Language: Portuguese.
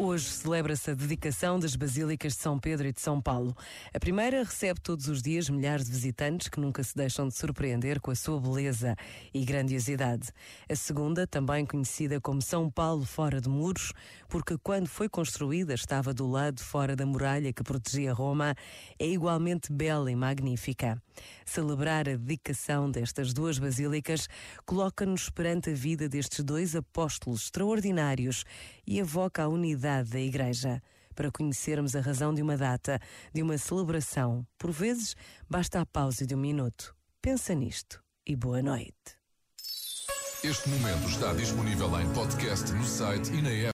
Hoje celebra-se a dedicação das Basílicas de São Pedro e de São Paulo. A primeira recebe todos os dias milhares de visitantes que nunca se deixam de surpreender com a sua beleza e grandiosidade. A segunda, também conhecida como São Paulo fora de muros, porque quando foi construída estava do lado fora da muralha que protegia Roma, é igualmente bela e magnífica. Celebrar a dedicação destas duas basílicas coloca-nos perante a vida destes dois apóstolos extraordinários e evoca a unidade da Igreja. Para conhecermos a razão de uma data, de uma celebração, por vezes basta a pausa de um minuto. Pensa nisto e boa noite. Este momento está disponível em podcast no site e na app.